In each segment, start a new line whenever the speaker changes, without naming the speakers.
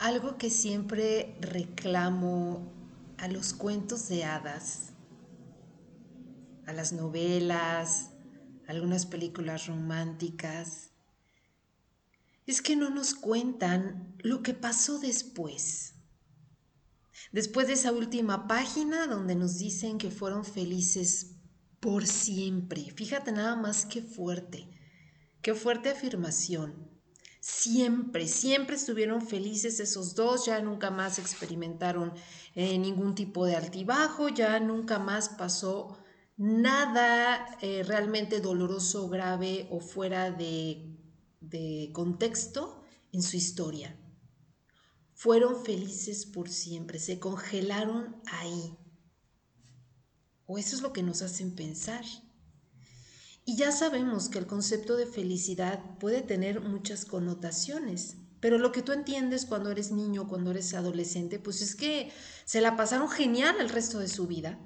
Algo que siempre reclamo a los cuentos de hadas, a las novelas, algunas películas románticas, es que no nos cuentan lo que pasó después. Después de esa última página donde nos dicen que fueron felices por siempre. Fíjate nada más qué fuerte, qué fuerte afirmación. Siempre, siempre estuvieron felices esos dos, ya nunca más experimentaron eh, ningún tipo de altibajo, ya nunca más pasó nada eh, realmente doloroso, grave o fuera de, de contexto en su historia. Fueron felices por siempre, se congelaron ahí. O eso es lo que nos hacen pensar. Y ya sabemos que el concepto de felicidad puede tener muchas connotaciones, pero lo que tú entiendes cuando eres niño, cuando eres adolescente, pues es que se la pasaron genial el resto de su vida.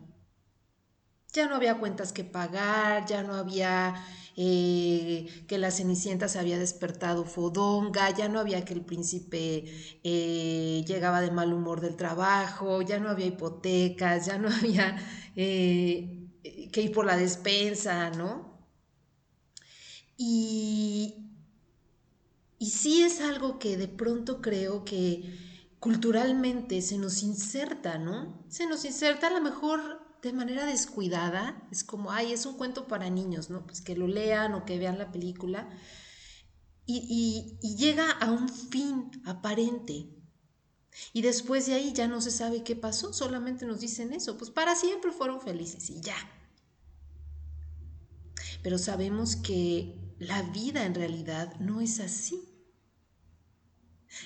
Ya no había cuentas que pagar, ya no había eh, que la Cenicienta se había despertado fodonga, ya no había que el príncipe eh, llegaba de mal humor del trabajo, ya no había hipotecas, ya no había eh, que ir por la despensa, ¿no? Y, y sí es algo que de pronto creo que culturalmente se nos inserta, ¿no? Se nos inserta a lo mejor de manera descuidada, es como, ay, es un cuento para niños, ¿no? Pues que lo lean o que vean la película. Y, y, llega a un fin aparente. Y después de ahí ya no se sabe qué pasó, solamente nos dicen eso, pues para siempre fueron felices y ya. Pero sabemos que la vida en realidad no es así.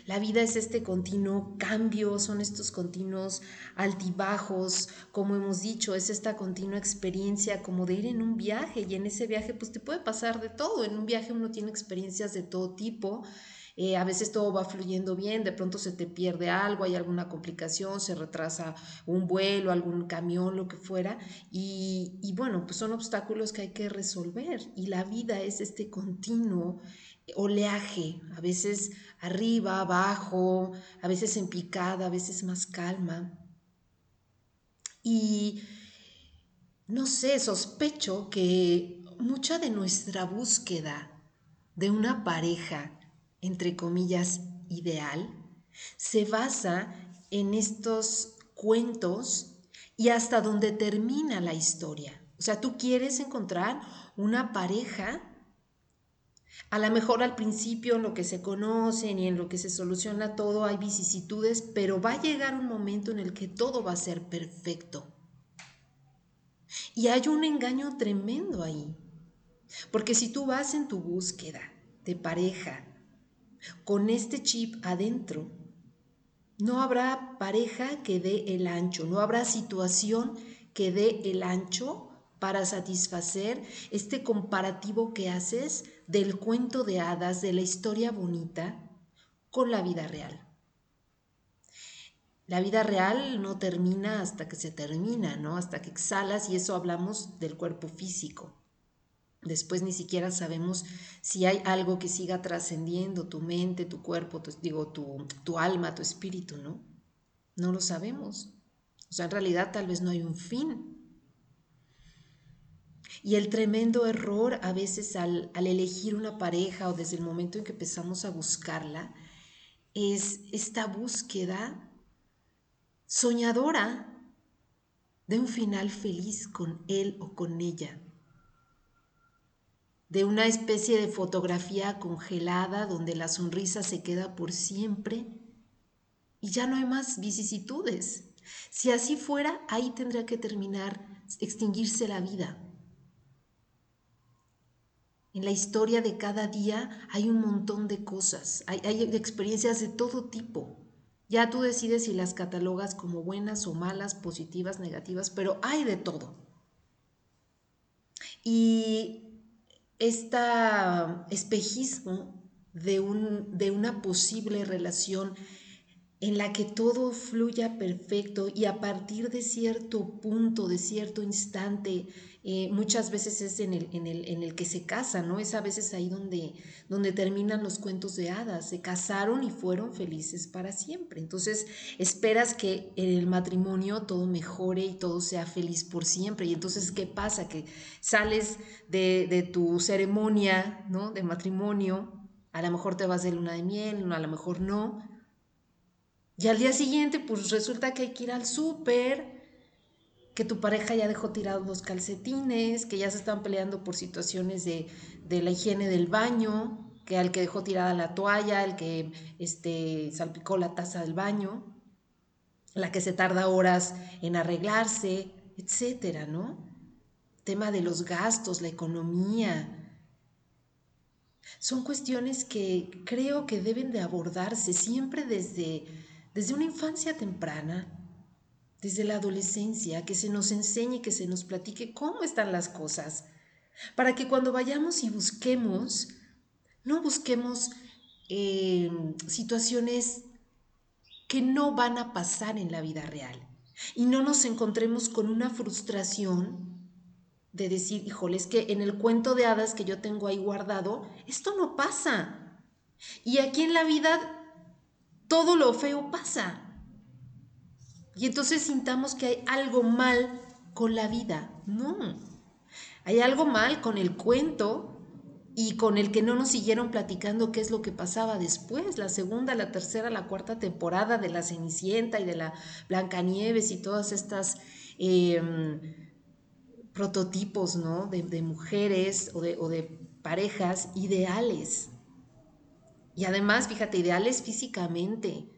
La vida es este continuo cambio, son estos continuos altibajos, como hemos dicho, es esta continua experiencia como de ir en un viaje y en ese viaje pues te puede pasar de todo, en un viaje uno tiene experiencias de todo tipo, eh, a veces todo va fluyendo bien, de pronto se te pierde algo, hay alguna complicación, se retrasa un vuelo, algún camión, lo que fuera, y, y bueno, pues son obstáculos que hay que resolver y la vida es este continuo oleaje, a veces arriba, abajo, a veces en picada, a veces más calma. Y no sé, sospecho que mucha de nuestra búsqueda de una pareja, entre comillas, ideal, se basa en estos cuentos y hasta donde termina la historia. O sea, tú quieres encontrar una pareja a lo mejor al principio en lo que se conocen y en lo que se soluciona todo hay vicisitudes, pero va a llegar un momento en el que todo va a ser perfecto. Y hay un engaño tremendo ahí. Porque si tú vas en tu búsqueda de pareja con este chip adentro, no habrá pareja que dé el ancho, no habrá situación que dé el ancho para satisfacer este comparativo que haces del cuento de hadas, de la historia bonita, con la vida real. La vida real no termina hasta que se termina, ¿no? Hasta que exhalas y eso hablamos del cuerpo físico. Después ni siquiera sabemos si hay algo que siga trascendiendo tu mente, tu cuerpo, digo, tu, tu alma, tu espíritu, ¿no? No lo sabemos. O sea, en realidad tal vez no hay un fin y el tremendo error a veces al, elegir una pareja o desde el momento en que empezamos a buscarla es esta búsqueda soñadora de un final feliz con él o con ella, de una especie de fotografía congelada donde la sonrisa se queda por siempre y ya no hay más vicisitudes. Si así fuera, ahí tendría que terminar, extinguirse la vida. En la historia de cada día hay un montón de cosas, hay, experiencias de todo tipo. Ya tú decides si las catalogas como buenas o malas, positivas, negativas, pero hay de todo. Y este espejismo de, un, de una posible relación en la que todo fluya perfecto y a partir de cierto punto, de cierto instante, eh, muchas veces es en el, en, el, en el, que se casan, ¿no? Es a veces ahí donde, donde terminan los cuentos de hadas. Se casaron y fueron felices para siempre. Entonces esperas que en el matrimonio todo mejore y todo sea feliz por siempre. Y entonces, ¿qué pasa? Que sales de, de tu ceremonia, ¿no? De matrimonio, a lo mejor te vas de luna de miel, a lo mejor no. Y al día siguiente, pues resulta que hay que ir al súper que tu pareja ya dejó tirados los calcetines, que ya se están peleando por situaciones de, la higiene del baño, que al que dejó tirada la toalla, el que este, salpicó la taza del baño, la que se tarda horas en arreglarse, etcétera, ¿no? Tema de los gastos, la economía. Son cuestiones que creo que deben de abordarse siempre desde, desde una infancia temprana, desde la adolescencia, que se nos enseñe, que se nos platique cómo están las cosas, para que cuando vayamos y busquemos, no busquemos eh, situaciones que no van a pasar en la vida real y no nos encontremos con una frustración de decir, híjole, es que en el cuento de hadas que yo tengo ahí guardado, esto no pasa. Y aquí en la vida todo lo feo pasa. Y entonces sintamos que hay algo mal con la vida. No, hay algo mal con el cuento y con el que no nos siguieron platicando qué es lo que pasaba después, la segunda, la tercera, la cuarta temporada de la Cenicienta y de la Blancanieves y todas estas em, prototipos ¿no? de, mujeres o de, o de parejas ideales. Y además, fíjate, ideales físicamente,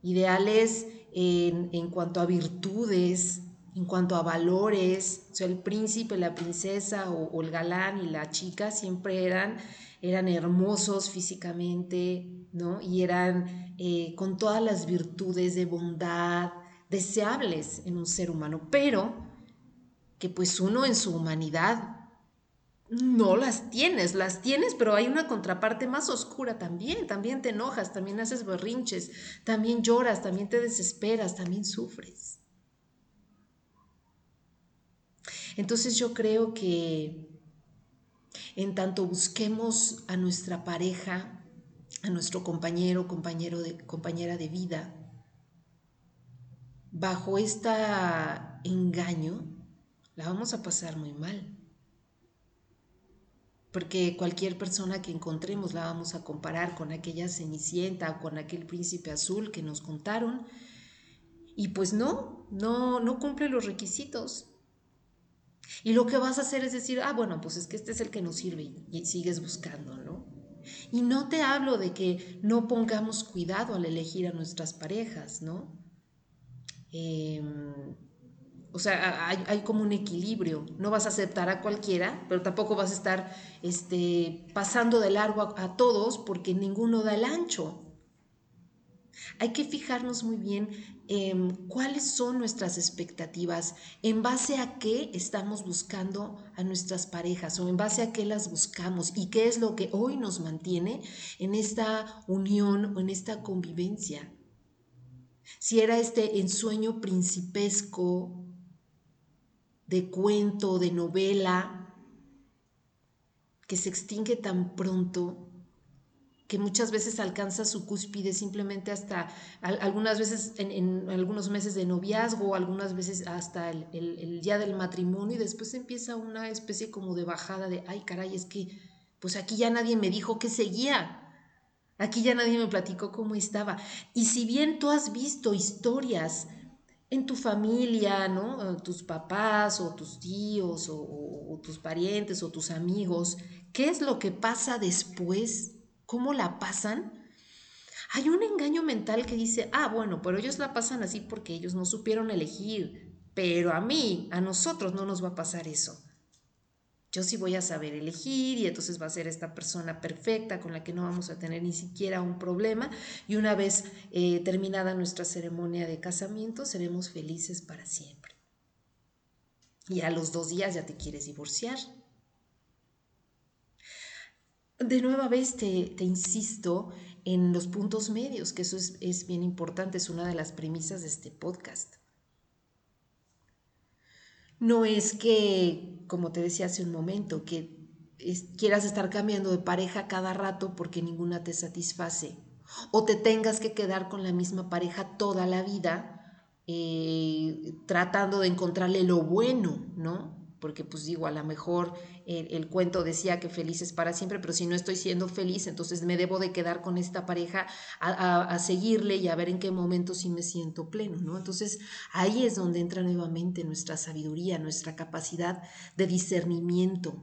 ideales en, cuanto a virtudes, en cuanto a valores, o sea, el príncipe, la princesa o, el galán y la chica siempre eran, eran hermosos físicamente, ¿no? Y eran eh, con todas las virtudes de bondad, deseables en un ser humano, pero que pues uno en su humanidad no las tienes, las tienes, pero hay una contraparte más oscura también, también te enojas, también haces berrinches, también lloras, también te desesperas, también sufres. Entonces yo creo que en tanto busquemos a nuestra pareja, a nuestro compañero, compañero de, compañera de vida, bajo este engaño, la vamos a pasar muy mal porque cualquier persona que encontremos la vamos a comparar con aquella cenicienta o con aquel príncipe azul que nos contaron. Y pues no, no, no cumple los requisitos. Y lo que vas a hacer es decir, ah, bueno, pues es que este es el que nos sirve y sigues buscando, ¿no? Y no te hablo de que no pongamos cuidado al elegir a nuestras parejas, ¿no? Eh, o sea, hay, como un equilibrio. No vas a aceptar a cualquiera, pero tampoco vas a estar este, pasando de largo a, todos porque ninguno da el ancho. Hay que fijarnos muy bien en cuáles son nuestras expectativas, en base a qué estamos buscando a nuestras parejas o en base a qué las buscamos y qué es lo que hoy nos mantiene en esta unión o en esta convivencia. Si era este ensueño principesco de cuento, de novela, que se extingue tan pronto que muchas veces alcanza su cúspide simplemente hasta algunas veces en, algunos meses de noviazgo, algunas veces hasta el, el, día del matrimonio y después empieza una especie como de bajada de, ay caray, es que pues aquí ya nadie me dijo que seguía, aquí ya nadie me platicó cómo estaba. Y si bien tú has visto historias en tu familia, ¿no? Tus papás o tus tíos o, tus parientes o tus amigos, ¿qué es lo que pasa después? ¿Cómo la pasan? Hay un engaño mental que dice, ah, bueno, pero ellos la pasan así porque ellos no supieron elegir, pero a mí, a nosotros no nos va a pasar eso yo sí voy a saber elegir y entonces va a ser esta persona perfecta con la que no vamos a tener ni siquiera un problema y una vez eh, terminada nuestra ceremonia de casamiento seremos felices para siempre. Y a los dos días ya te quieres divorciar. De nueva vez te, te insisto en los puntos medios, que eso es, es bien importante, es una de las premisas de este podcast. No es que, como te decía hace un momento, que quieras estar cambiando de pareja cada rato porque ninguna te satisface. O te tengas que quedar con la misma pareja toda la vida eh, tratando de encontrarle lo bueno, ¿no? Porque pues digo, a lo mejor el, cuento decía que feliz es para siempre, pero si no estoy siendo feliz, entonces me debo de quedar con esta pareja a, seguirle y a ver en qué momento sí me siento pleno, ¿no? Entonces ahí es donde entra nuevamente nuestra sabiduría, nuestra capacidad de discernimiento,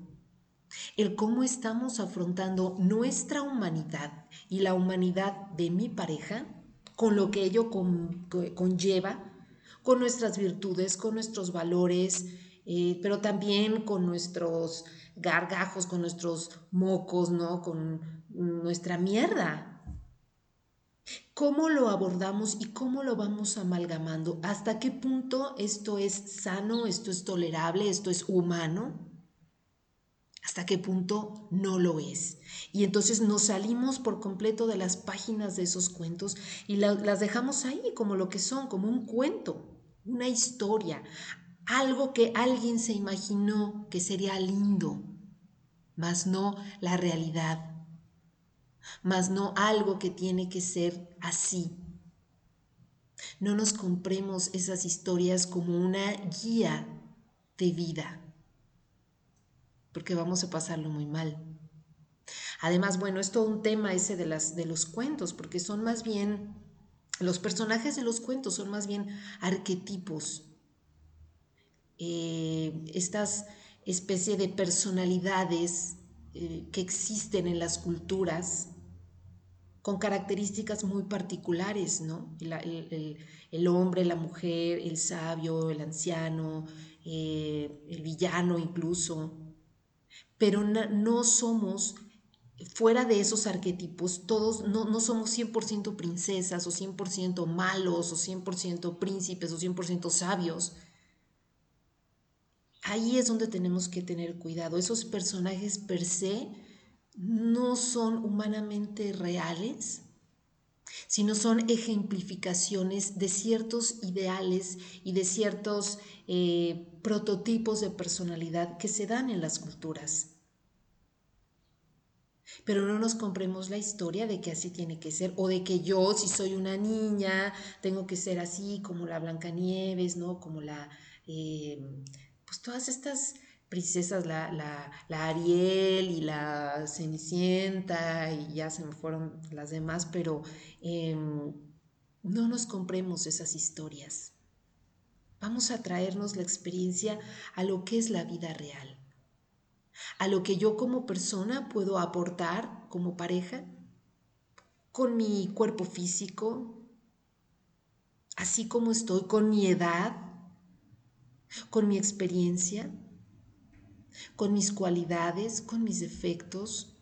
el cómo estamos afrontando nuestra humanidad y la humanidad de mi pareja con lo que ello conlleva, con nuestras virtudes, con nuestros valores, eh, pero también con nuestros gargajos, con nuestros mocos, ¿no? Con nuestra mierda. ¿Cómo lo abordamos y cómo lo vamos amalgamando? ¿Hasta qué punto esto es sano, esto es tolerable, esto es humano? ¿Hasta qué punto no lo es? Y entonces nos salimos por completo de las páginas de esos cuentos y las dejamos ahí como lo que son, como un cuento, una historia, algo que alguien se imaginó que sería lindo, mas no la realidad, mas no algo que tiene que ser así. No nos compremos esas historias como una guía de vida, porque vamos a pasarlo muy mal. Además, bueno, es todo un tema ese de, las, de los cuentos, porque son más bien, los personajes de los cuentos son más bien arquetipos, eh, estas especie de personalidades eh, que existen en las culturas con características muy particulares, ¿no? El, hombre, la mujer, el sabio, el anciano, eh, el villano incluso. Pero no, somos, fuera de esos arquetipos, todos no, no somos 100% princesas o 100% malos o 100% príncipes o 100% sabios ahí es donde tenemos que tener cuidado. Esos personajes per se no son humanamente reales, sino son ejemplificaciones de ciertos ideales y de ciertos eh, prototipos de personalidad que se dan en las culturas. Pero no nos compremos la historia de que así tiene que ser, o de que yo, si soy una niña, tengo que ser así como la Blancanieves, ¿no? Como la eh, pues todas estas princesas, la, la, Ariel y la Cenicienta, y ya se me fueron las demás, pero em, no nos compremos esas historias. Vamos a traernos la experiencia a lo que es la vida real, a lo que yo como persona puedo aportar como pareja, con mi cuerpo físico, así como estoy, con mi edad, con mi experiencia, con mis cualidades, con mis defectos,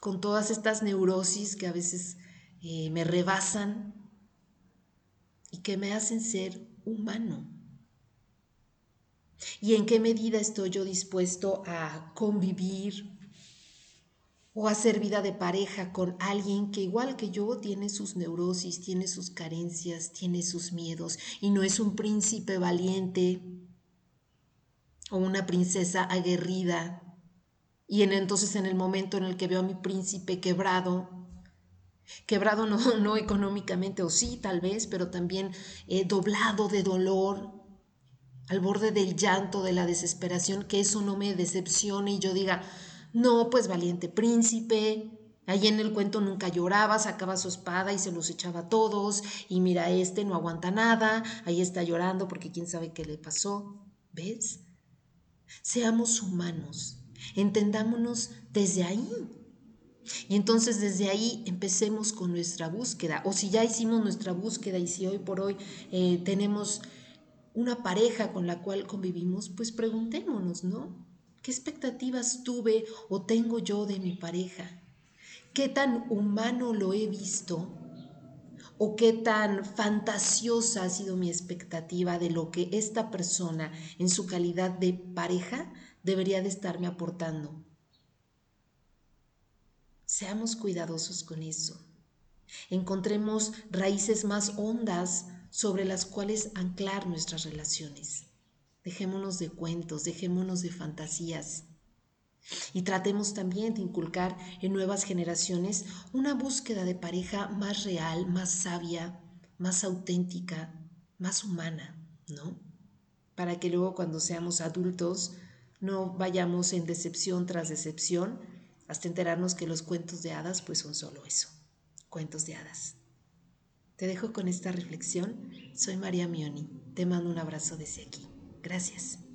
con todas estas neurosis que a veces eh, me rebasan y que me hacen ser humano. ¿Y en qué medida estoy yo dispuesto a convivir o hacer vida de pareja con alguien que igual que yo tiene sus neurosis, tiene sus carencias, tiene sus miedos y no es un príncipe valiente o una princesa aguerrida. Y en, entonces en el momento en el que veo a mi príncipe quebrado, quebrado no, no económicamente, o sí tal vez, pero también eh, doblado de dolor, al borde del llanto, de la desesperación, que eso no me decepcione y yo diga, no, pues valiente príncipe. Allí en el cuento nunca lloraba, sacaba su espada y se los echaba a todos. Y mira, este no aguanta nada, ahí está llorando porque quién sabe qué le pasó. ¿Ves? Seamos humanos, entendámonos desde ahí. Y entonces desde ahí empecemos con nuestra búsqueda. O si ya hicimos nuestra búsqueda y si hoy por hoy eh, tenemos una pareja con la cual convivimos, pues preguntémonos, ¿no? ¿Qué expectativas tuve o tengo yo de mi pareja? ¿Qué tan humano lo he visto? ¿O qué tan fantasiosa ha sido mi expectativa de lo que esta persona en su calidad de pareja debería de estarme aportando? Seamos cuidadosos con eso. Encontremos raíces más hondas sobre las cuales anclar nuestras relaciones. Dejémonos de cuentos, dejémonos de fantasías. Y tratemos también de inculcar en nuevas generaciones una búsqueda de pareja más real, más sabia, más auténtica, más humana, ¿no? Para que luego cuando seamos adultos no vayamos en decepción tras decepción hasta enterarnos que los cuentos de hadas pues son solo eso, cuentos de hadas. Te dejo con esta reflexión. Soy María Mioni. Te mando un abrazo desde aquí. Gracias.